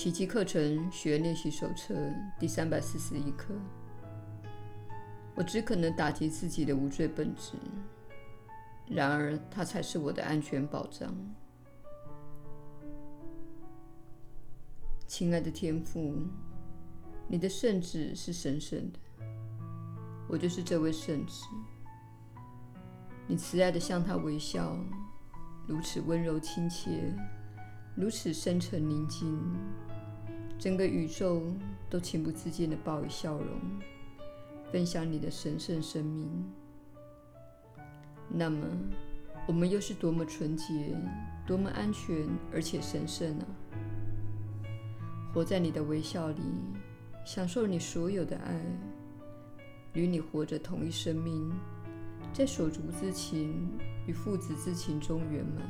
奇迹课程学练习手册第三百四十一课。我只可能打击自己的无罪本质，然而它才是我的安全保障。亲爱的天父，你的圣旨是神圣的，我就是这位圣旨。你慈爱地向他微笑，如此温柔亲切，如此深沉宁静，整个宇宙都情不自禁地报以笑容，分享你的神圣生命。那么，我们又是多么纯洁、多么安全而且神圣啊！活在你的微笑里，享受你所有的爱，与你活着同一生命。在手足之情与父子之情中圆满，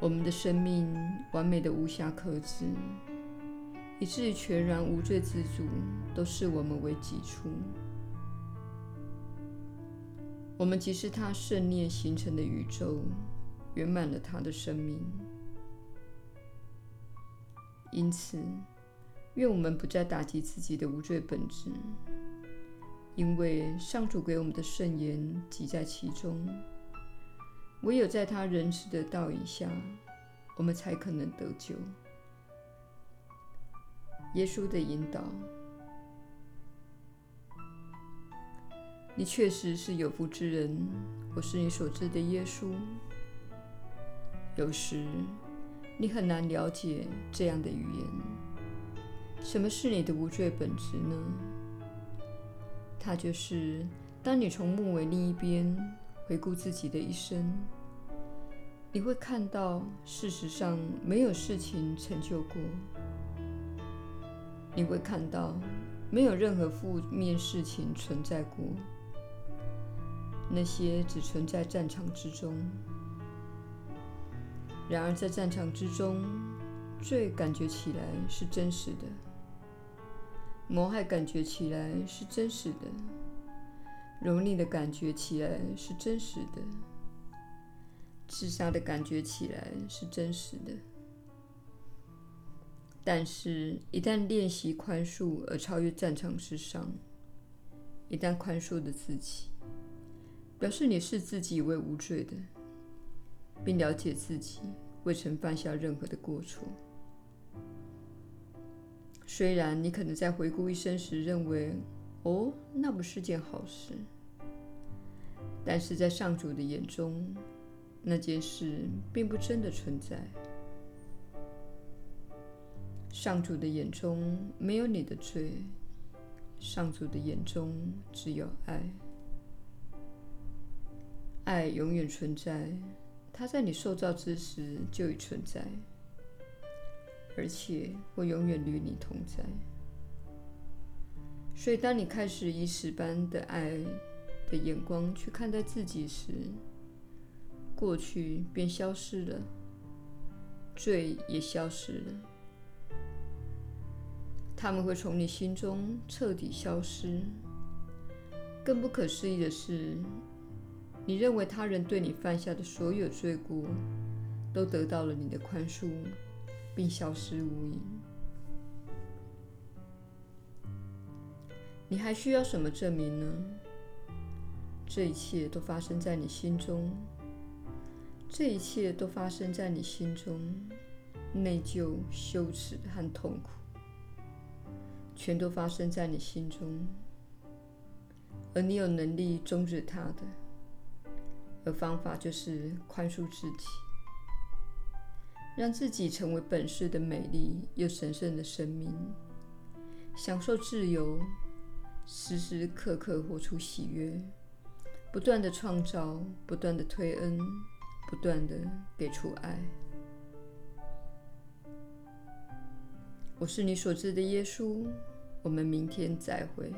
我们的生命完美的无瑕可知，以至于全然无罪之主都视我们为己出。我们即是他圣念形成的宇宙，圆满了他的生命。因此，愿我们不再打击自己的无罪本质。因为上主给我们的圣言即在其中，唯有在他仁慈的道引下，我们才可能得救。耶稣的引导，你确实是有福之人。我是你所知的耶稣。有时你很难了解这样的语言。什么是你的无罪本质呢？它就是，当你从木尾另一边回顾自己的一生，你会看到，事实上没有事情成就过。你会看到，没有任何负面事情存在过。那些只存在战场之中。然而，在战场之中，最感觉起来是真实的。谋害感觉起来是真实的，蹂躏的感觉起来是真实的，自杀的感觉起来是真实的。但是，一旦练习宽恕而超越战场之上，一旦宽恕的自己，表示你视自己为无罪的，并了解自己未曾犯下任何的过错。虽然你可能在回顾一生时认为，哦，那不是件好事，但是在上主的眼中，那件事并不真的存在。上主的眼中没有你的罪，上主的眼中只有爱。爱永远存在，它在你受造之时就已存在。而且会永远与你同在。所以，当你开始以此般的爱的眼光去看待自己时，过去便消失了，罪也消失了。他们会从你心中彻底消失。更不可思议的是，你认为他人对你犯下的所有罪过，都得到了你的宽恕。并消失无影。你还需要什么证明呢？这一切都发生在你心中，这一切都发生在你心中，内疚、羞耻和痛苦，全都发生在你心中，而你有能力终止它的，而方法就是宽恕自己。让自己成为本世的美丽又神圣的生命，享受自由，时时刻刻活出喜悦，不断地创造，不断地推恩，不断的给出爱。我是你所知的耶稣，我们明天再会。